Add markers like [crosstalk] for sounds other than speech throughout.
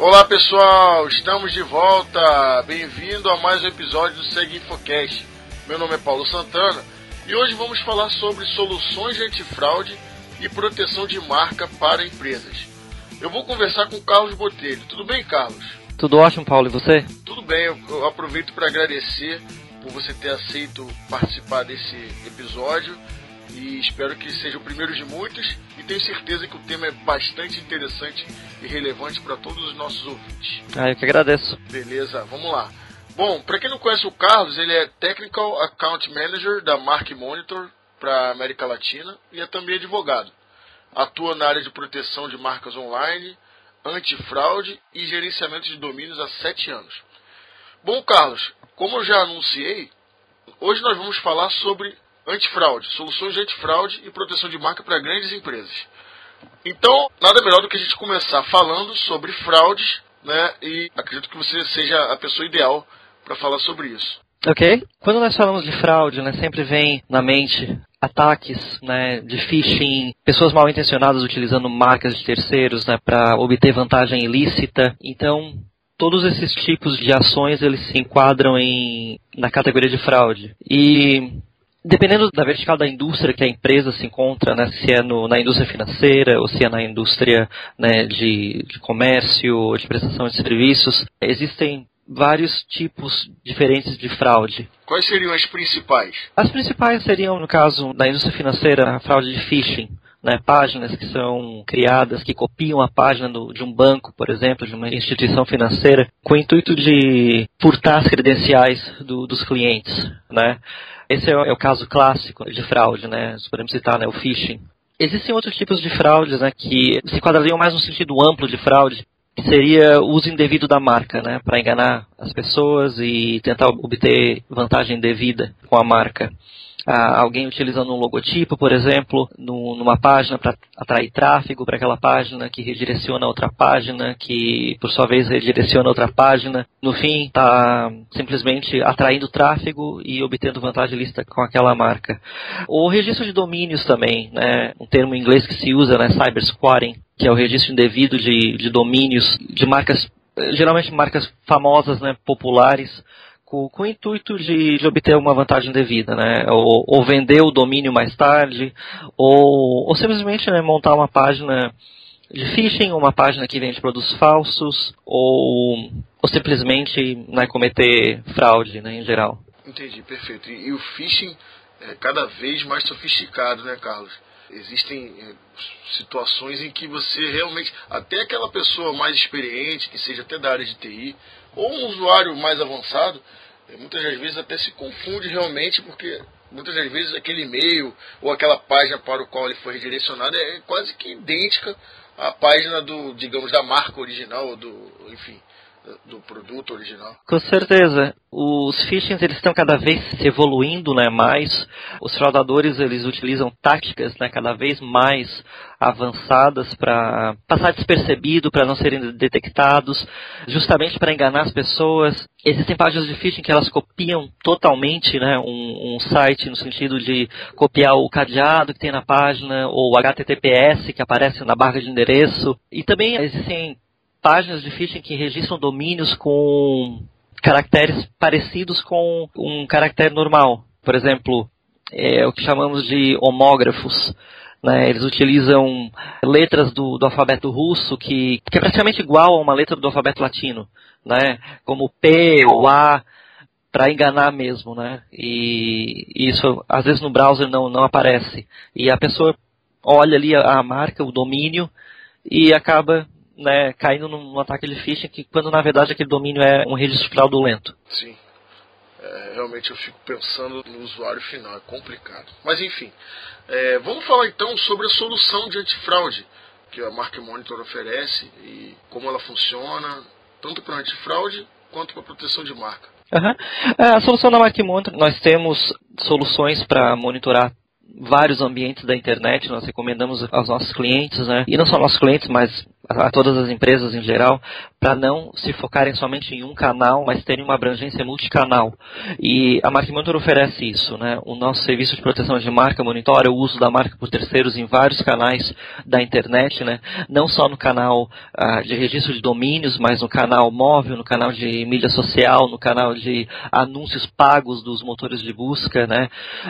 Olá pessoal, estamos de volta. Bem-vindo a mais um episódio do Segue Infocast. Meu nome é Paulo Santana e hoje vamos falar sobre soluções de antifraude e proteção de marca para empresas. Eu vou conversar com o Carlos Botelho. Tudo bem, Carlos? Tudo ótimo, Paulo, e você? Tudo bem, eu aproveito para agradecer por você ter aceito participar desse episódio e espero que seja o primeiro de muitos e tenho certeza que o tema é bastante interessante e relevante para todos os nossos ouvintes. Ah, eu que agradeço. Beleza, vamos lá. Bom, para quem não conhece o Carlos, ele é Technical Account Manager da Mark Monitor para América Latina e é também advogado. Atua na área de proteção de marcas online, antifraude e gerenciamento de domínios há sete anos. Bom, Carlos, como eu já anunciei, hoje nós vamos falar sobre antifraude, soluções de antifraude e proteção de marca para grandes empresas. Então, nada melhor do que a gente começar falando sobre fraudes, né? E acredito que você seja a pessoa ideal para falar sobre isso. Ok. Quando nós falamos de fraude, né, sempre vem na mente ataques né, de phishing, pessoas mal intencionadas utilizando marcas de terceiros né, para obter vantagem ilícita. Então, todos esses tipos de ações eles se enquadram em, na categoria de fraude. E dependendo da vertical da indústria que a empresa se encontra, né, se é no, na indústria financeira ou se é na indústria né, de, de comércio ou de prestação de serviços, existem vários tipos diferentes de fraude. Quais seriam as principais? As principais seriam, no caso da indústria financeira, a fraude de phishing. Né, páginas que são criadas, que copiam a página do, de um banco, por exemplo, de uma instituição financeira, com o intuito de furtar as credenciais do, dos clientes. Né. Esse é o, é o, caso clássico de fraude, né, podemos citar né, o phishing. Existem outros tipos de fraudes né, que se enquadrariam mais no sentido amplo de fraude, que seria uso indevido da marca, né, para enganar as pessoas e tentar obter vantagem devida com a marca. Ah, alguém utilizando um logotipo, por exemplo, no, numa página para atrair tráfego para aquela página, que redireciona outra página, que por sua vez redireciona outra página. No fim, está simplesmente atraindo tráfego e obtendo vantagem lista com aquela marca. O registro de domínios também, né, um termo em inglês que se usa, né, cybersquatting, que é o registro indevido de, de domínios de marcas, geralmente marcas famosas, né, populares, com, com o intuito de, de, obter uma vantagem devida, né, ou, ou, vender o domínio mais tarde, ou, ou simplesmente né, montar uma página de phishing, uma página que vende produtos falsos, ou, ou simplesmente né, cometer fraude né, em geral. Entendi, perfeito. E, e o phishing é cada vez mais sofisticado, né, Carlos? Existem eh, situações em que você realmente, até aquela pessoa mais experiente, que seja até da área de TI, ou um usuário mais avançado, eh, muitas das vezes até se confunde realmente, porque muitas das vezes aquele e-mail ou aquela página para o qual ele foi redirecionado é quase que idêntica à página do, digamos, da marca original, do, enfim, do produto original. Com certeza. Os phishings eles estão cada vez se evoluindo, né, mais. Os fraudadores eles utilizam táticas, né, cada vez mais avançadas para passar despercebido, para não serem detectados, justamente para enganar as pessoas. Existem páginas de phishing que elas copiam totalmente, né, um, um site no sentido de copiar o cadeado que tem na página ou o HTTPS que aparece na barra de endereço. E também existem páginas de phishing que registram domínios com caracteres parecidos com um caractere normal. Por exemplo, é o que chamamos de homógrafos. Né, eles utilizam letras do, do alfabeto russo que, que, é praticamente igual a uma letra do alfabeto latino, né, como P ou A, para enganar mesmo, né, e, e, isso às vezes no browser não, não aparece. E a pessoa olha ali a, a marca, o domínio, e acaba né, caindo num ataque de phishing que quando na verdade aquele domínio é um registro fraudulento. Sim. É, realmente eu fico pensando no usuário final, é complicado. Mas enfim, é, vamos falar então sobre a solução de antifraude que a Market Monitor oferece e como ela funciona, tanto para antifraude quanto para proteção de marca. Uhum. A solução da Market Monitor, nós temos soluções para monitorar vários ambientes da internet, nós recomendamos aos nossos clientes, né? E não só nossos clientes, mas a todas as empresas em geral, para não se focarem somente em um canal, mas terem uma abrangência multicanal. E a Mark Monitor oferece isso. Né? O nosso serviço de proteção de marca monitora o uso da marca por terceiros em vários canais da internet, né? não só no canal ah, de registro de domínios, mas no canal móvel, no canal de mídia social, no canal de anúncios pagos dos motores de busca. Né?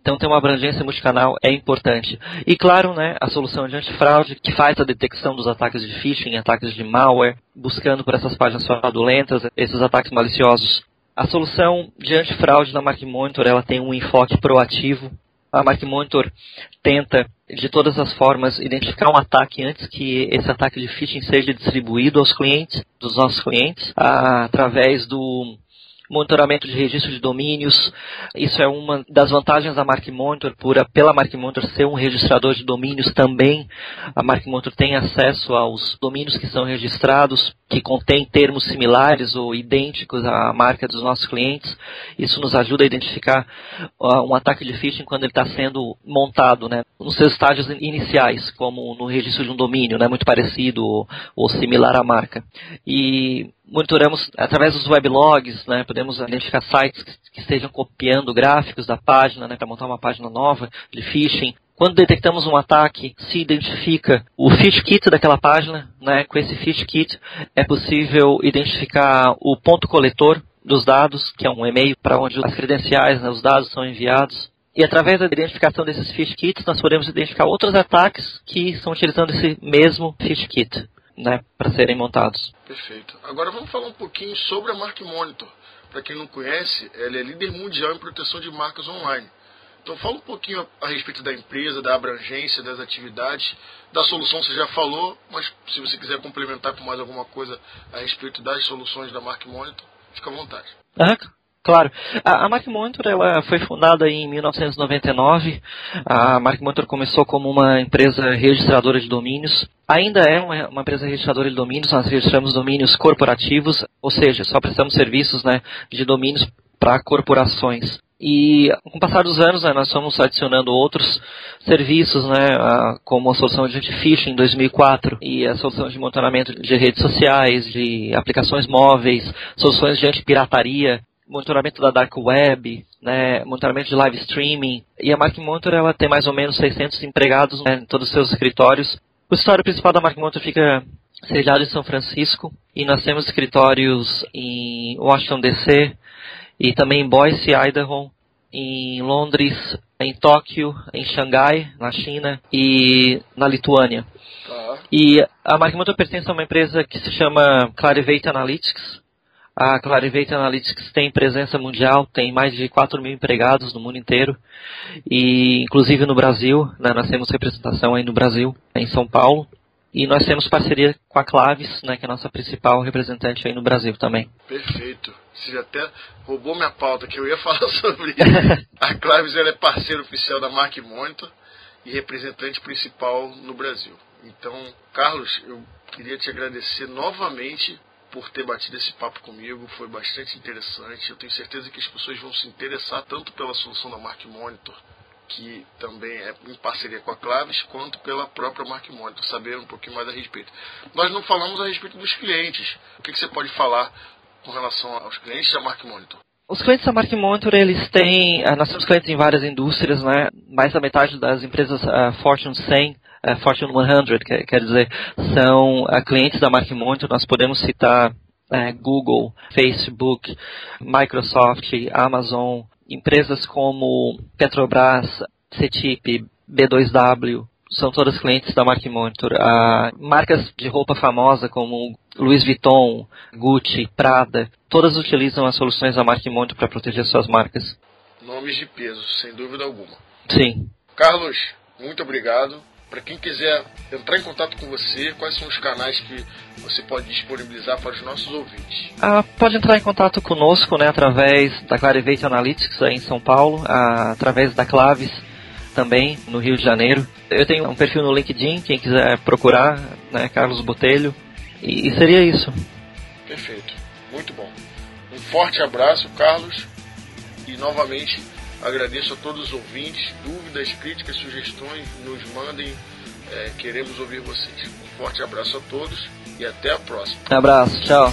Então ter uma abrangência multicanal é importante. E claro, né, a solução de antifraude que faz a detecção dos ataques de phishing, ataques de malware, buscando por essas páginas fraudulentas, esses ataques maliciosos. A solução de antifraude da Mark Monitor ela tem um enfoque proativo. A Mark Monitor tenta, de todas as formas, identificar um ataque antes que esse ataque de phishing seja distribuído aos clientes, dos nossos clientes, através do monitoramento de registro de domínios. Isso é uma das vantagens da Mark Monitor, por, pela Mark Monitor ser um registrador de domínios também. A Mark Monitor tem acesso aos domínios que são registrados, que contêm termos similares ou idênticos à marca dos nossos clientes. Isso nos ajuda a identificar um ataque de phishing quando ele está sendo montado, né, nos seus estágios iniciais, como no registro de um domínio, né, muito parecido ou, ou similar à marca. E monitoramos através dos weblogs, né, podemos identificar sites que estejam copiando gráficos da página né, para montar uma página nova de phishing. Quando detectamos um ataque, se identifica o phish kit daquela página. Né, com esse phish kit é possível identificar o ponto coletor dos dados, que é um e-mail para onde as credenciais, né, os dados são enviados. E através da identificação desses phish kits, nós podemos identificar outros ataques que estão utilizando esse mesmo phish kit né, para serem montados. Perfeito. Agora vamos falar um pouquinho sobre a Mark Monitor. Para quem não conhece, ela é líder mundial em proteção de marcas online. Então fala um pouquinho a, a respeito da empresa, da abrangência das atividades, da solução você já falou, mas se você quiser complementar com mais alguma coisa a respeito das soluções da Mark Monitor, fica à vontade. Ah, Claro. A, a Mark Monitor ela foi fundada em 1999. A Mark Monitor começou como uma empresa registradora de domínios. Ainda é uma, uma, empresa registradora de domínios. Nós registramos domínios corporativos, ou seja, só prestamos serviços né, de domínios para corporações. E com o passar dos anos, né, nós fomos adicionando outros serviços, né, como a solução de anti-phishing em 2004 e a solução de monitoramento de redes sociais, de aplicações móveis, soluções de anti-pirataria monitoramento da dark web, né, monitoramento de live streaming. E a Mark Monitor ela tem mais ou menos 600 empregados né, em todos os seus escritórios. O escritório principal da Mark Monitor fica sediado em São Francisco e nós temos escritórios em Washington DC e também em Boise, Idaho, em Londres, em Tóquio, em Xangai, na China e na Lituânia. Tá. E a Mark Monitor pertence a uma empresa que se chama Clarivate Analytics, a Clarivate Analytics tem presença mundial, tem mais de 4 mil empregados no mundo inteiro, e inclusive no Brasil, né, nós temos representação aí no Brasil, em São Paulo, e nós temos parceria com a Claves, né, que é a nossa principal representante aí no Brasil também. Perfeito. Você até roubou minha pauta, que eu ia [laughs] falar sobre isso. a Claves ela é parceira oficial da Mark Monitor e representante principal no Brasil. Então, Carlos, eu queria te agradecer novamente por ter batido esse papo comigo, foi bastante interessante. Eu tenho certeza que as pessoas vão se interessar tanto pela solução da Mark Monitor, que também é em parceria com a Claves, quanto pela própria Mark Monitor, saber um pouquinho mais a respeito. Nós não falamos a respeito dos clientes. O que, que você pode falar com relação aos clientes da Mark Monitor? Os clientes da Mark Monitor, eles têm, eh, nós temos clientes em várias indústrias, né? Mais da metade das empresas uh, Fortune 100 uh, Fortune 100, quer, dizer, são uh, clientes da Mark Monitor. Nós podemos citar Google, Facebook, Microsoft, Amazon, empresas como Petrobras, CETIP, B2W, são todas clientes da Mark Monitor. Uh, marcas de roupa famosa como Louis Vuitton, Gucci, Prada, todas utilizam as soluções da Mark Monitor para proteger suas marcas. Nomes de peso, sem dúvida alguma. Sim. Carlos, muito obrigado. Para quem quiser entrar em contato com você, quais são os canais que você pode disponibilizar para os nossos ouvintes? Ah, pode entrar em contato conosco né, através da Clarivate Analytics aí em São Paulo, ah, através da Claves também no Rio de Janeiro. Eu tenho um perfil no LinkedIn, quem quiser procurar, né, Carlos Botelho. E, e seria isso. Perfeito, muito bom. Um forte abraço, Carlos, e novamente Agradeço a todos os ouvintes. Dúvidas, críticas, sugestões, nos mandem. É, queremos ouvir vocês. Um forte abraço a todos e até a próxima. Um abraço, tchau.